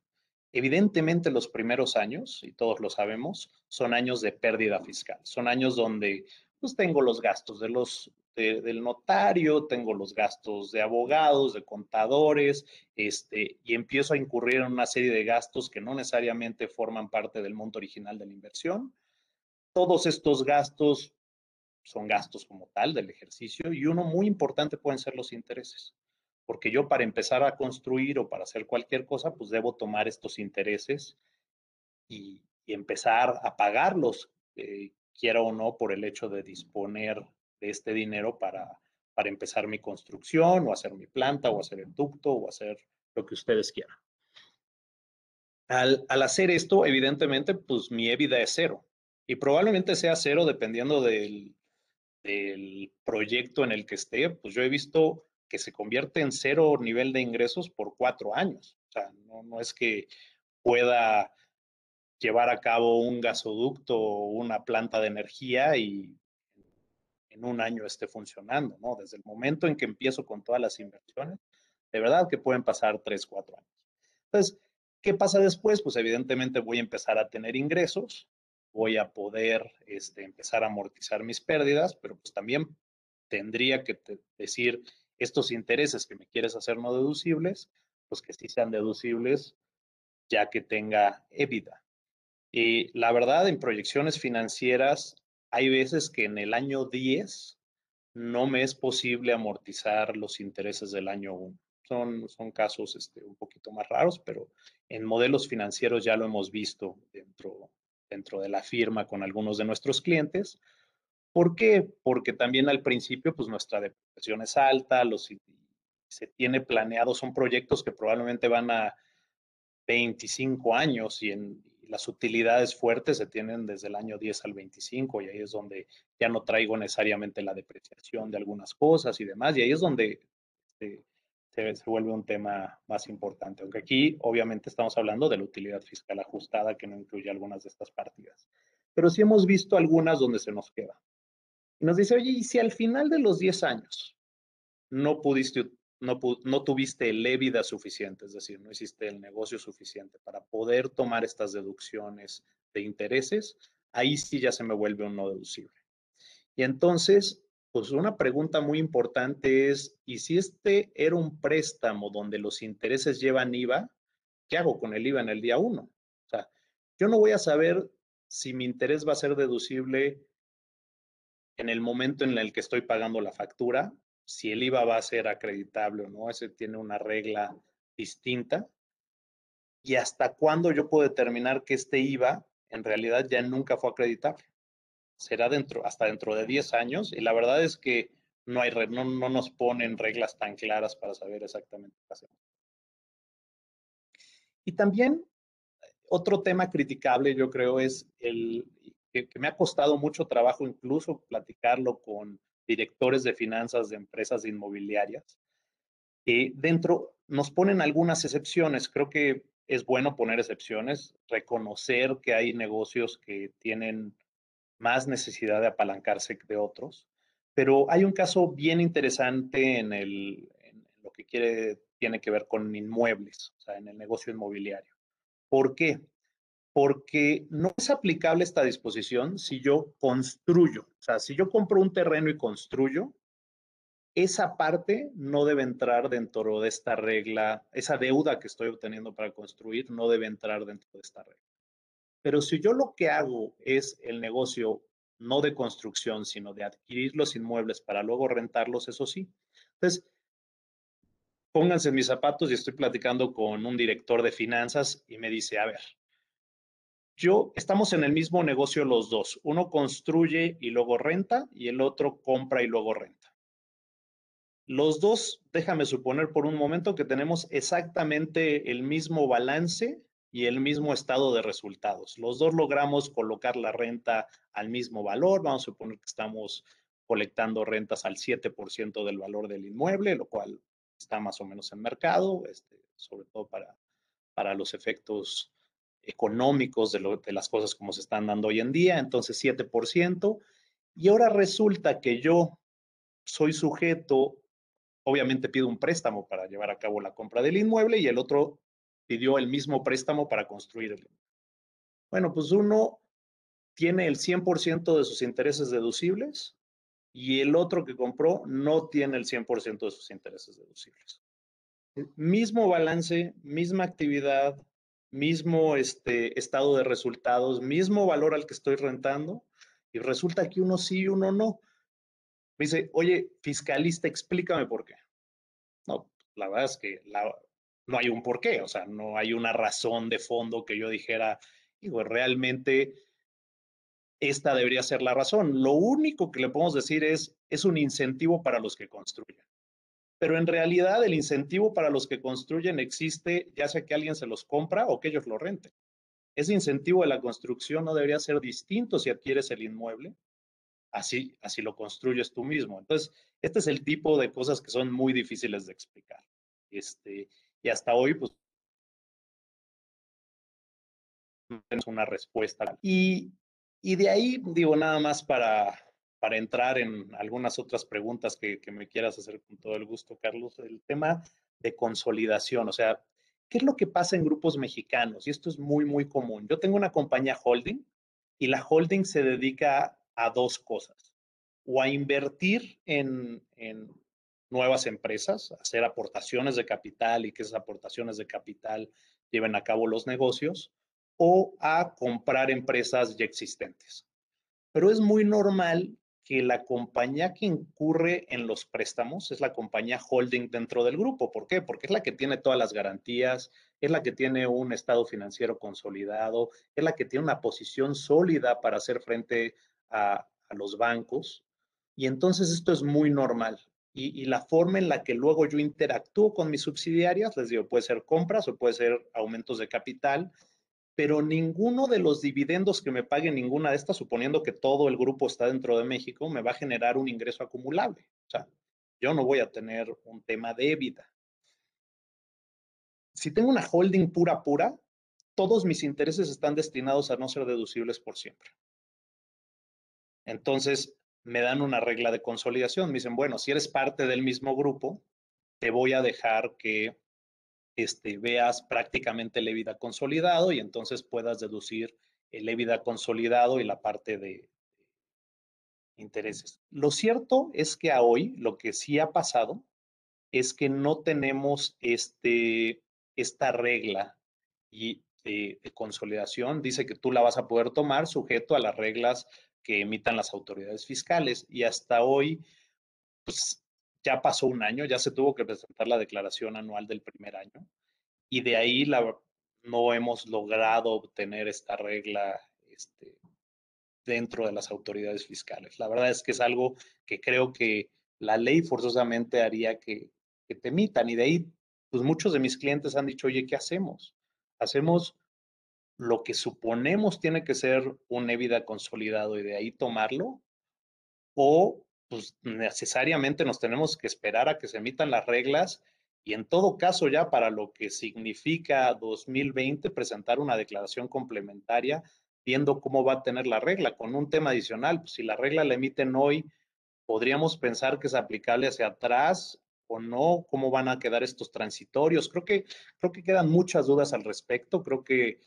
Evidentemente los primeros años, y todos lo sabemos, son años de pérdida fiscal. Son años donde pues tengo los gastos de los, del notario, tengo los gastos de abogados, de contadores, este, y empiezo a incurrir en una serie de gastos que no necesariamente forman parte del monto original de la inversión. Todos estos gastos son gastos como tal del ejercicio y uno muy importante pueden ser los intereses porque yo para empezar a construir o para hacer cualquier cosa, pues debo tomar estos intereses y, empezar a pagarlos, eh, quiera o no, por el hecho de disponer de este dinero para, para empezar mi construcción o hacer mi planta o hacer el ducto o hacer lo que ustedes quieran. Al, al hacer esto, evidentemente, pues mi EBITDA es cero y probablemente sea cero dependiendo del, del proyecto en el que esté. Pues yo he visto que se convierte en cero nivel de ingresos por cuatro años. O sea, no, es que pueda llevar a cabo un gasoducto o una planta de energía y en un año esté funcionando, ¿no? Desde el momento en que empiezo con todas las inversiones, de verdad que pueden pasar tres, cuatro años. Entonces, ¿qué pasa después? Pues evidentemente voy a empezar a tener ingresos, voy a poder este, empezar a amortizar mis pérdidas, pero pues también tendría que decir, estos intereses que me quieres hacer no deducibles, pues que sí sean deducibles ya que tenga EBITDA. Y la verdad, en proyecciones financieras, hay veces que en el año 10 no me es posible amortizar los intereses del año 1. Son, son casos este, un poquito más raros, pero en modelos financieros ya lo hemos visto dentro, dentro de la firma con algunos de nuestros clientes. ¿Por qué? Porque también al principio, pues nuestra depreciación es alta, los, se tiene planeado, son proyectos que probablemente van a 25 años y, en, las utilidades fuertes se tienen desde el año 10 al 25 y ahí es donde ya no traigo necesariamente la depreciación de algunas cosas y demás y ahí es donde este, se, se, vuelve un tema más importante, aunque aquí obviamente estamos hablando de la utilidad fiscal ajustada que no incluye algunas de estas partidas. Pero sí hemos visto algunas donde se nos queda. Y nos dice, oye, ¿y si al final de los 10 años no pudiste, no, no tuviste el EBITDA suficiente, es decir, no hiciste el negocio suficiente para poder tomar estas deducciones de intereses, ahí sí ya se me vuelve un no deducible. Y entonces, pues una pregunta muy importante es, ¿y si este era un préstamo donde los intereses llevan IVA, qué hago con el IVA en el día uno? O sea, yo no voy a saber si mi interés va a ser deducible en el momento en el que estoy pagando la factura, si el IVA va a ser acreditable o no, ese tiene una regla distinta. Y hasta cuándo yo puedo determinar que este IVA en realidad ya nunca fue acreditable. Será dentro, hasta dentro de 10 años. Y la verdad es que no, hay, no, no nos ponen reglas tan claras para saber exactamente qué hacemos. Y también otro tema criticable, yo creo, es el, que, me ha costado mucho trabajo incluso platicarlo con directores de finanzas de empresas inmobiliarias. Y dentro nos ponen algunas excepciones. Creo que es bueno poner excepciones, reconocer que hay negocios que tienen más necesidad de apalancarse de otros. Pero hay un caso bien interesante en, el, lo que quiere, tiene que ver con inmuebles, o sea, en el negocio inmobiliario. ¿Por qué? Porque no es aplicable esta disposición si yo construyo, o sea, si yo compro un terreno y construyo, esa parte no debe entrar dentro de esta regla, esa deuda que estoy obteniendo para construir no debe entrar dentro de esta regla. Pero si yo lo que hago es el negocio no de construcción, sino de adquirir los inmuebles para luego rentarlos, eso sí. Entonces, pónganse mis zapatos y estoy platicando con un director de finanzas y me dice, a ver, yo, estamos en el mismo negocio los dos. Uno construye y luego renta y el otro compra y luego renta. Los dos, déjame suponer por un momento que tenemos exactamente el mismo balance y el mismo estado de resultados. Los dos logramos colocar la renta al mismo valor. Vamos a suponer que estamos colectando rentas al 7% del valor del inmueble, lo cual está más o menos en mercado, este, sobre todo para, para los efectos económicos de, de las cosas como se están dando hoy en día, entonces 7%. Y ahora resulta que yo soy sujeto, obviamente pido un préstamo para llevar a cabo la compra del inmueble y el otro pidió el mismo préstamo para construir el Bueno, pues uno tiene el 100% de sus intereses deducibles y el otro que compró no tiene el 100% de sus intereses deducibles. Mismo balance, misma actividad, mismo este, estado de resultados, mismo valor al que estoy rentando, y resulta que uno sí y uno no. Me dice, oye, fiscalista, explícame por qué. No, la verdad es que no hay un porqué, o sea, no hay una razón de fondo que yo dijera, digo, realmente esta debería ser la razón. Lo único que le podemos decir es, es un incentivo para los que construyen. Pero en realidad el incentivo para los que construyen existe ya sea que alguien se los compra o que ellos lo renten. Ese incentivo de la construcción no debería ser distinto si adquieres el inmueble. Así, así lo construyes tú mismo. Entonces, este es el tipo de cosas que son muy difíciles de explicar. Este, y hasta hoy, pues, tenemos una respuesta. Y, y de ahí, digo, nada más para, para entrar en algunas otras preguntas que, que, me quieras hacer con todo el gusto, Carlos, el tema de consolidación, o sea, ¿qué es lo que pasa en grupos mexicanos? Y esto es muy, muy común. Yo tengo una compañía holding y la holding se dedica a dos cosas, o a invertir en, en nuevas empresas, hacer aportaciones de capital y que esas aportaciones de capital lleven a cabo los negocios, o a comprar empresas ya existentes. Pero es muy normal que la compañía que incurre en los préstamos es la compañía holding dentro del grupo. ¿Por qué? Porque es la que tiene todas las garantías, es la que tiene un estado financiero consolidado, es la que tiene una posición sólida para hacer frente a, los bancos. Y entonces esto es muy normal y, la forma en la que luego yo interactúo con mis subsidiarias, les digo, puede ser compras o puede ser aumentos de capital, pero ninguno de los dividendos que me pague ninguna de estas, suponiendo que todo el grupo está dentro de México, me va a generar un ingreso acumulable. O sea, yo no voy a tener un tema de vida. Si tengo una holding pura, pura, todos mis intereses están destinados a no ser deducibles por siempre. Entonces, me dan una regla de consolidación. Me dicen, bueno, si eres parte del mismo grupo, te voy a dejar que este, veas prácticamente el EBITDA consolidado y entonces puedas deducir el EBITDA consolidado y la parte de intereses. Lo cierto es que a hoy lo que sí ha pasado es que no tenemos este, esta regla y de, de consolidación. Dice que tú la vas a poder tomar sujeto a las reglas que emitan las autoridades fiscales. Y hasta hoy, pues ya pasó un año, ya se tuvo que presentar la declaración anual del primer año. Y de ahí no hemos logrado obtener esta regla este, dentro de las autoridades fiscales. La verdad es que es algo que creo que la ley forzosamente haría que, que te emitan. Y de ahí, pues muchos de mis clientes han dicho, oye, ¿qué hacemos? Hacemos lo que suponemos tiene que ser un EBITDA consolidado y de ahí tomarlo, o pues necesariamente nos tenemos que esperar a que se emitan las reglas y en todo caso ya para lo que significa 2020 presentar una declaración complementaria viendo cómo va a tener la regla. Con un tema adicional, pues, si la regla la emiten hoy, podríamos pensar que es aplicable hacia atrás o no, cómo van a quedar estos transitorios. Creo que, creo que quedan muchas dudas al respecto. Creo que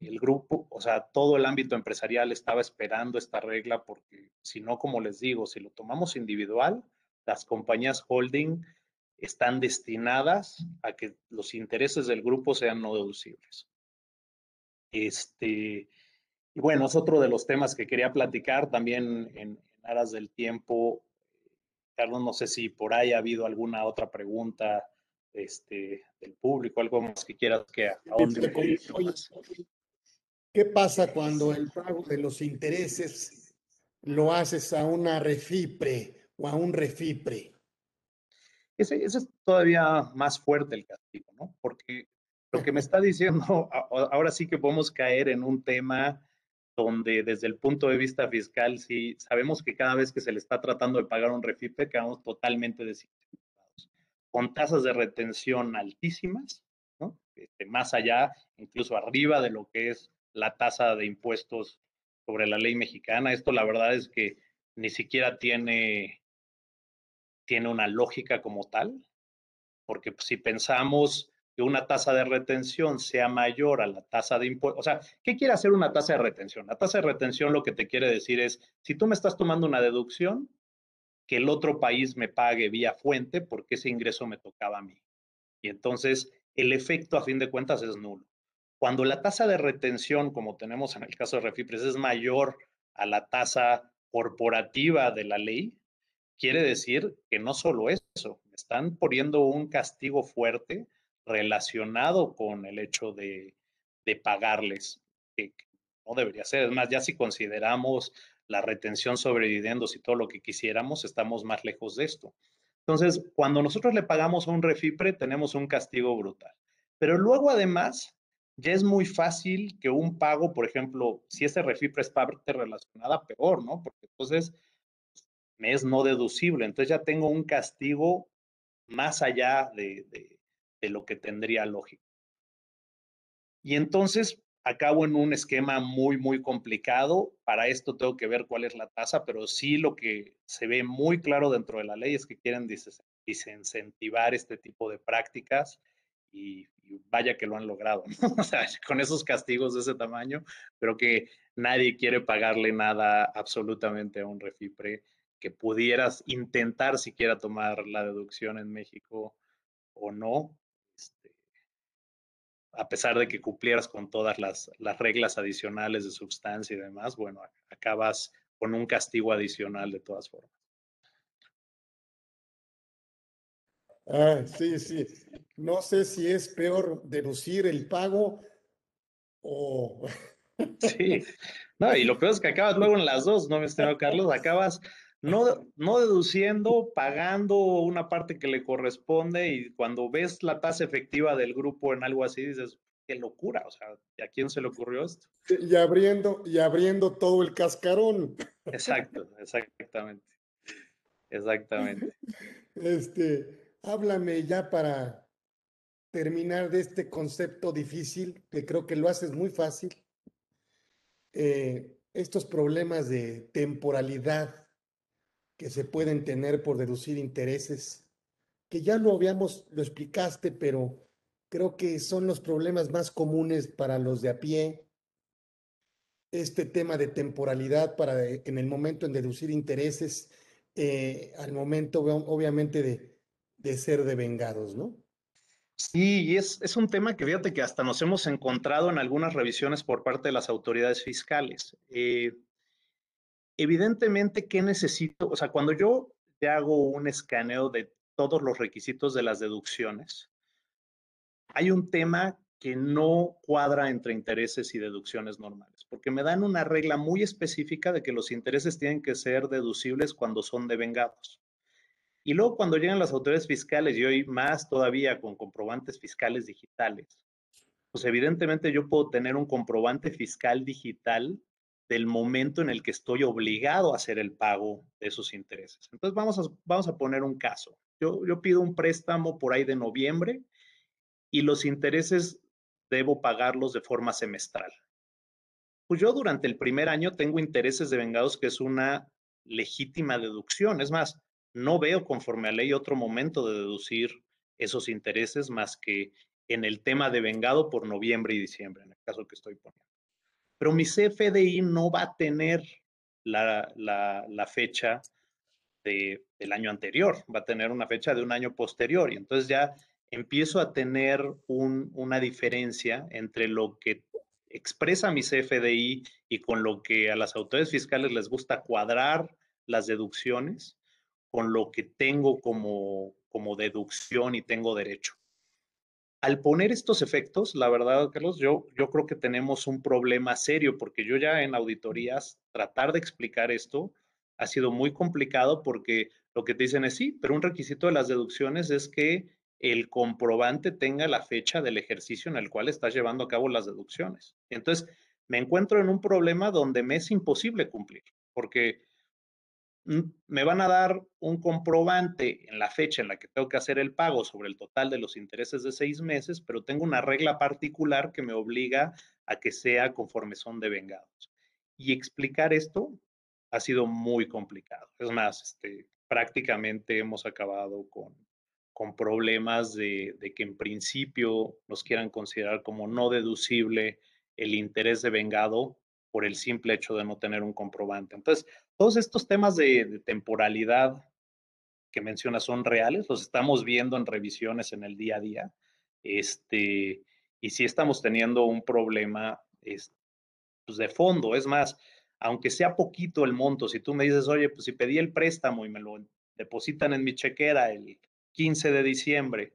el grupo, o sea, todo el ámbito empresarial estaba esperando esta regla porque si no, como les digo, si lo tomamos individual, las compañías holding están destinadas a que los intereses del grupo sean no deducibles. Este, y bueno, es otro de los temas que quería platicar también en, aras del tiempo. Carlos, no sé si por ahí ha habido alguna otra pregunta este, del público, algo más que quieras que ahonde. ¿Qué pasa cuando el pago de los intereses lo haces a una refipre o a un refipre? Ese, es todavía más fuerte el castigo, ¿no? Porque lo que me está diciendo, ahora sí que podemos caer en un tema donde desde el punto de vista fiscal, sí sabemos que cada vez que se le está tratando de pagar un refipre, quedamos totalmente desincentivados, con tasas de retención altísimas, ¿no? Este, más allá, incluso arriba de lo que es la tasa de impuestos sobre la ley mexicana. Esto la verdad es que ni siquiera tiene, tiene una lógica como tal, porque si pensamos que una tasa de retención sea mayor a la tasa de impuestos, o sea, ¿qué quiere hacer una tasa de retención? La tasa de retención lo que te quiere decir es, si tú me estás tomando una deducción, que el otro país me pague vía fuente porque ese ingreso me tocaba a mí. Y entonces el efecto a fin de cuentas es nulo. Cuando la tasa de retención, como tenemos en el caso de Refipres, es mayor a la tasa corporativa de la ley, quiere decir que no solo eso, están poniendo un castigo fuerte relacionado con el hecho de, pagarles, que, no debería ser. Es más, ya si consideramos la retención sobre dividendos y todo lo que quisiéramos, estamos más lejos de esto. Entonces, cuando nosotros le pagamos a un refipre, tenemos un castigo brutal. Pero luego, además, ya es muy fácil que un pago, por ejemplo, si ese refipre es parte relacionada, peor, ¿no? Porque entonces me es no deducible. Entonces ya tengo un castigo más allá de, de, lo que tendría lógico. Y entonces acabo en un esquema muy, muy complicado. Para esto tengo que ver cuál es la tasa, pero sí lo que se ve muy claro dentro de la ley es que quieren desincentivar este tipo de prácticas y, vaya que lo han logrado. o sea, con esos castigos de ese tamaño, creo que nadie quiere pagarle nada absolutamente a un refipre que pudieras intentar siquiera tomar la deducción en México o no, este, a pesar de que cumplieras con todas las, las reglas adicionales de sustancia y demás, bueno, acabas con un castigo adicional de todas formas. Ah, sí, sí. No sé si es peor deducir el pago o... Sí, no, y lo peor es que acabas luego en las dos, ¿no, mi estimado Carlos? Acabas no, no deduciendo, pagando una parte que le corresponde y cuando ves la tasa efectiva del grupo en algo así, dices, qué locura, o sea, ¿a quién se le ocurrió esto? Y abriendo, y abriendo todo el cascarón. Exacto, exactamente. Exactamente. Este, háblame ya para terminar de este concepto difícil, que creo que lo haces muy fácil. Eh, estos problemas de temporalidad que se pueden tener por deducir intereses, que ya lo habíamos, lo explicaste, pero creo que son los problemas más comunes para los de a pie. Este tema de temporalidad para en el momento en deducir intereses, eh, al momento obviamente de de ser devengados, ¿no? Sí, y es, es, un tema que fíjate que hasta nos hemos encontrado en algunas revisiones por parte de las autoridades fiscales. Eh, evidentemente, ¿qué necesito? O sea, cuando yo te hago un escaneo de todos los requisitos de las deducciones, hay un tema que no cuadra entre intereses y deducciones normales, porque me dan una regla muy específica de que los intereses tienen que ser deducibles cuando son devengados. Y luego cuando llegan las autoridades fiscales y hoy más todavía con comprobantes fiscales digitales, pues evidentemente yo puedo tener un comprobante fiscal digital del momento en el que estoy obligado a hacer el pago de esos intereses. Entonces vamos a, vamos a poner un caso. Yo, yo pido un préstamo por ahí de noviembre y los intereses debo pagarlos de forma semestral. Pues yo durante el primer año tengo intereses de vengados que es una legítima deducción. Es más, no veo conforme a ley otro momento de deducir esos intereses más que en el tema de vengado por noviembre y diciembre, en el caso que estoy poniendo. Pero mi CFDI no va a tener la, fecha de, del año anterior, va a tener una fecha de un año posterior. Y entonces ya empiezo a tener un, una diferencia entre lo que expresa mi CFDI y con lo que a las autoridades fiscales les gusta cuadrar las deducciones, con lo que tengo como, como deducción y tengo derecho. Al poner estos efectos, la verdad, Carlos, yo, yo creo que tenemos un problema serio porque yo ya en auditorías tratar de explicar esto ha sido muy complicado porque lo que te dicen es sí, pero un requisito de las deducciones es que el comprobante tenga la fecha del ejercicio en el cual estás llevando a cabo las deducciones. Entonces, me encuentro en un problema donde me es imposible cumplir, porque me van a dar un comprobante en la fecha en la que tengo que hacer el pago sobre el total de los intereses de seis meses, pero tengo una regla particular que me obliga a que sea conforme son devengados. Y explicar esto ha sido muy complicado. Es más, este, prácticamente hemos acabado con, con problemas de, que en principio nos quieran considerar como no deducible el interés de vengado por el simple hecho de no tener un comprobante. Entonces, todos estos temas de, temporalidad que mencionas son reales, los estamos viendo en revisiones en el día a día. Este, y sí estamos teniendo un problema es, pues de fondo. Es más, aunque sea poquito el monto, si tú me dices, oye, pues si pedí el préstamo y me lo depositan en mi chequera el 15 de diciembre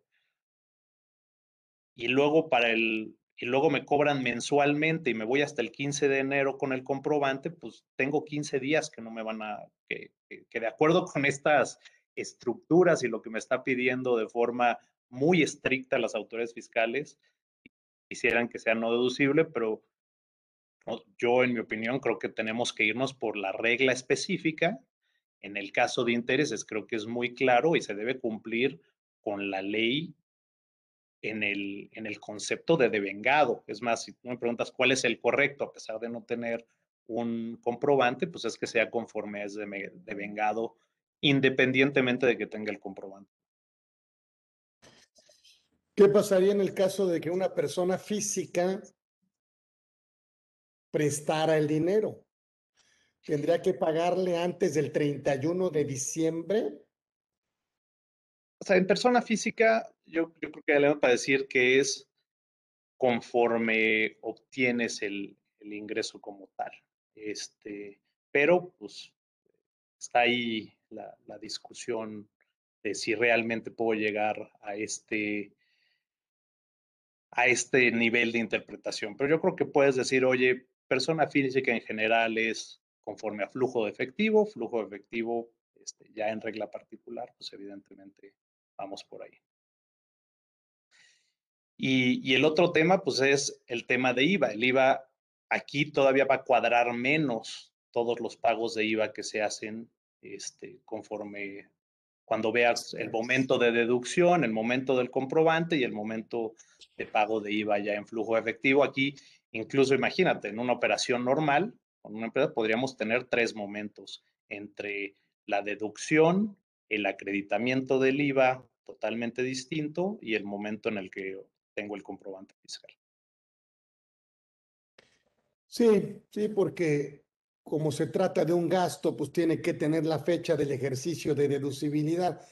y luego para el y luego me cobran mensualmente y me voy hasta el 15 de enero con el comprobante, pues tengo 15 días que no me van a, que, que, de acuerdo con estas estructuras y lo que me está pidiendo de forma muy estricta las autoridades fiscales, quisieran que sea no deducible, pero yo en mi opinión creo que tenemos que irnos por la regla específica. En el caso de intereses creo que es muy claro y se debe cumplir con la ley en el, en el concepto de devengado. Es más, si tú me preguntas cuál es el correcto, a pesar de no tener un comprobante, pues es que sea conforme es devengado, independientemente de que tenga el comprobante. ¿Qué pasaría en el caso de que una persona física prestara el dinero? ¿Tendría que pagarle antes del 31 de diciembre? O sea, en persona física, yo, creo que le para decir que es conforme obtienes el, ingreso como tal. Este, pero pues está ahí la, la, discusión de si realmente puedo llegar a este, a este nivel de interpretación. Pero yo creo que puedes decir, oye, persona física en general es conforme a flujo de efectivo, flujo de efectivo este, ya en regla particular, pues evidentemente Vamos por ahí. Y, el otro tema, pues es el tema de IVA. El IVA aquí todavía va a cuadrar menos todos los pagos de IVA que se hacen este, conforme cuando veas el momento de deducción, el momento del comprobante y el momento de pago de IVA ya en flujo efectivo. Aquí, incluso imagínate, en una operación normal, con una empresa podríamos tener tres momentos entre la deducción, el acreditamiento del IVA totalmente distinto y el momento en el que tengo el comprobante fiscal. Sí, sí, porque como se trata de un gasto, pues tiene que tener la fecha del ejercicio de deducibilidad.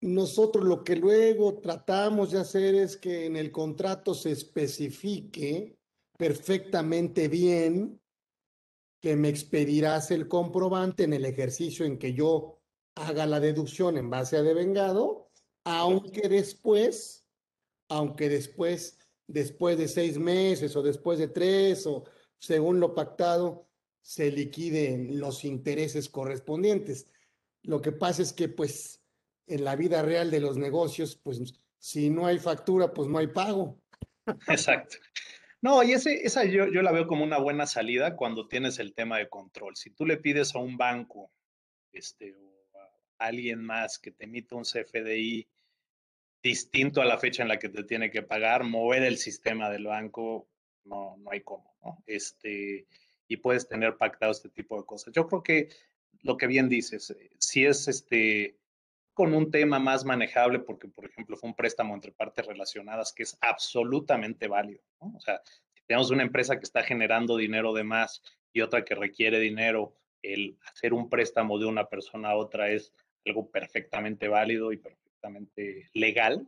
Nosotros lo que luego tratamos de hacer es que en el contrato se especifique perfectamente bien que me expedirás el comprobante en el ejercicio en que yo haga la deducción en base a devengado, aunque después, aunque después, después de seis meses o después de tres o según lo pactado, se liquiden los intereses correspondientes. Lo que pasa es que pues en la vida real de los negocios, pues si no hay factura, pues no hay pago. Exacto. No, y ese, esa yo, la veo como una buena salida cuando tienes el tema de control. Si tú le pides a un banco este, alguien más que te emita un CFDI distinto a la fecha en la que te tiene que pagar, mover el sistema del banco no, no hay cómo. Este, y puedes tener pactado este tipo de cosas. Yo creo que lo que bien dices, eh, si es este con un tema más manejable, porque, por ejemplo, fue un préstamo entre partes relacionadas que es absolutamente válido. O sea, si tenemos una empresa que está generando dinero de más y otra que requiere dinero, el hacer un préstamo de una persona a otra es algo perfectamente válido y perfectamente legal.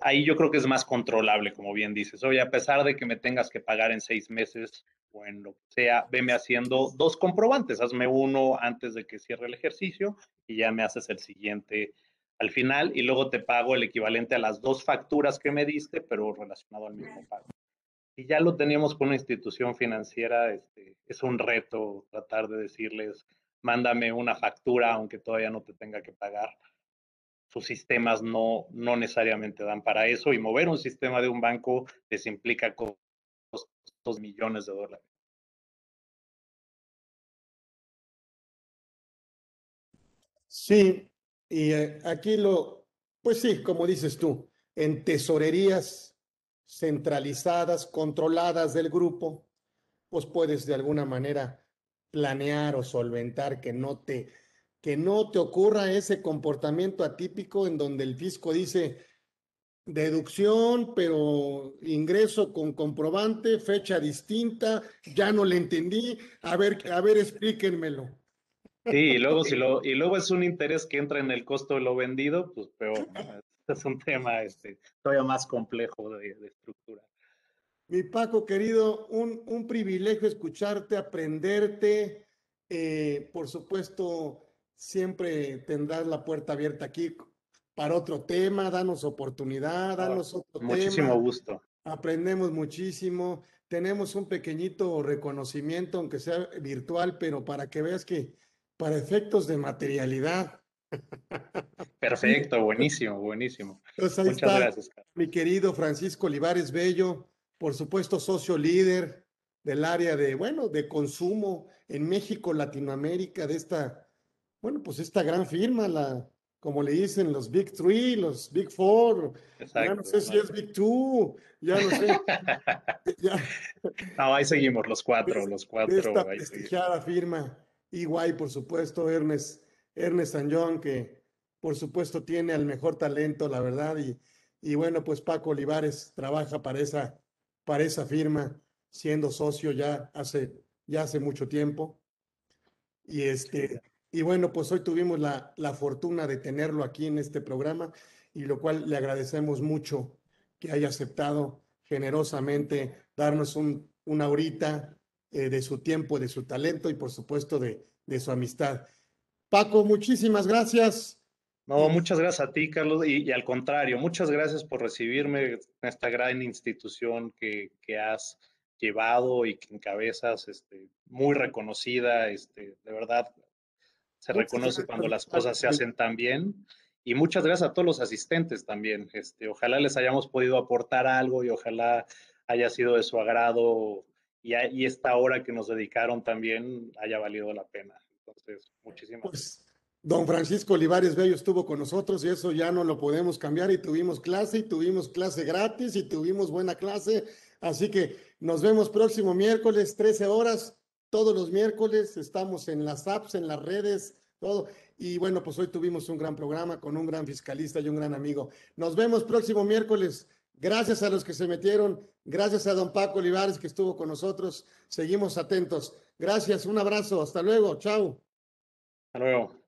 Ahí yo creo que es más controlable, como bien dices. Oye, a pesar de que me tengas que pagar en seis meses, o en lo que sea, veme haciendo dos comprobantes, hazme uno antes de que cierre el ejercicio y ya me haces el siguiente al final y luego te pago el equivalente a las dos facturas que me diste, pero relacionado al mismo pago. Y ya lo teníamos con una institución financiera, este, es un reto tratar de decirles, mándame una factura aunque todavía no te tenga que pagar. Sus sistemas no, no necesariamente dan para eso y mover un sistema de un banco les implica dos millones de dólares. Sí, y eh, aquí lo, pues sí, como dices tú, en tesorerías centralizadas, controladas del grupo, pues puedes de alguna manera planear o solventar que no te, que no te ocurra ese comportamiento atípico en donde el fisco dice, deducción, pero ingreso con comprobante, fecha distinta, ya no le entendí, a ver, a ver, explíquenmelo. Sí, y luego, si lo, y luego es un interés que entra en el costo de lo vendido, pues peor, Es un tema este, todavía más complejo de, estructura. Mi Paco, querido, un, un privilegio escucharte, aprenderte. Eh, por supuesto, siempre tendrás la puerta abierta aquí para otro tema, danos oportunidad, danos otro tema. Muchísimo gusto. Aprendemos muchísimo, tenemos un pequeñito reconocimiento, aunque sea virtual, pero para que veas que para efectos de materialidad. Perfecto, buenísimo, buenísimo. Pues Muchas gracias. Mi querido Francisco Olivares Bello, por supuesto socio líder del área de, bueno, de consumo en México, Latinoamérica, de esta, bueno, pues esta gran firma, la como le dicen los Big Three, los Big Four. ya no sé si es Big Two, ya no sé. No, ahí seguimos, los cuatro, los cuatro. Esta prestigiada firma, Iguay, por supuesto, Ernest, Ernest San John, que por supuesto tiene al mejor talento, la verdad, y, y bueno, pues Paco Olivares trabaja para esa, para esa firma, siendo socio ya hace, ya hace mucho tiempo. Y este, y bueno, pues hoy tuvimos la, la fortuna de tenerlo aquí en este programa y lo cual le agradecemos mucho que haya aceptado generosamente darnos un, una horita eh, de su tiempo, de su talento y por supuesto de, de su amistad. Paco, muchísimas gracias. No, muchas gracias a ti, Carlos, y, al contrario, muchas gracias por recibirme en esta gran institución que, que has llevado y que encabezas, este, muy reconocida, este, de verdad, se reconoce cuando las cosas se hacen tan bien. Y muchas gracias a todos los asistentes también. Este, ojalá les hayamos podido aportar algo y ojalá haya sido de su agrado y, y esta hora que nos dedicaron también haya valido la pena. Entonces, muchísimas pues, Don Francisco Olivares Bello estuvo con nosotros y eso ya no lo podemos cambiar y tuvimos clase y tuvimos clase gratis y tuvimos buena clase. Así que nos vemos próximo miércoles, 13 horas todos los miércoles estamos en las apps, en las redes, todo. Y bueno, pues hoy tuvimos un gran programa con un gran fiscalista y un gran amigo. Nos vemos próximo miércoles. Gracias a los que se metieron. Gracias a don Paco Olivares que estuvo con nosotros. Seguimos atentos. Gracias. Un abrazo. Hasta luego. Chao. Hasta luego.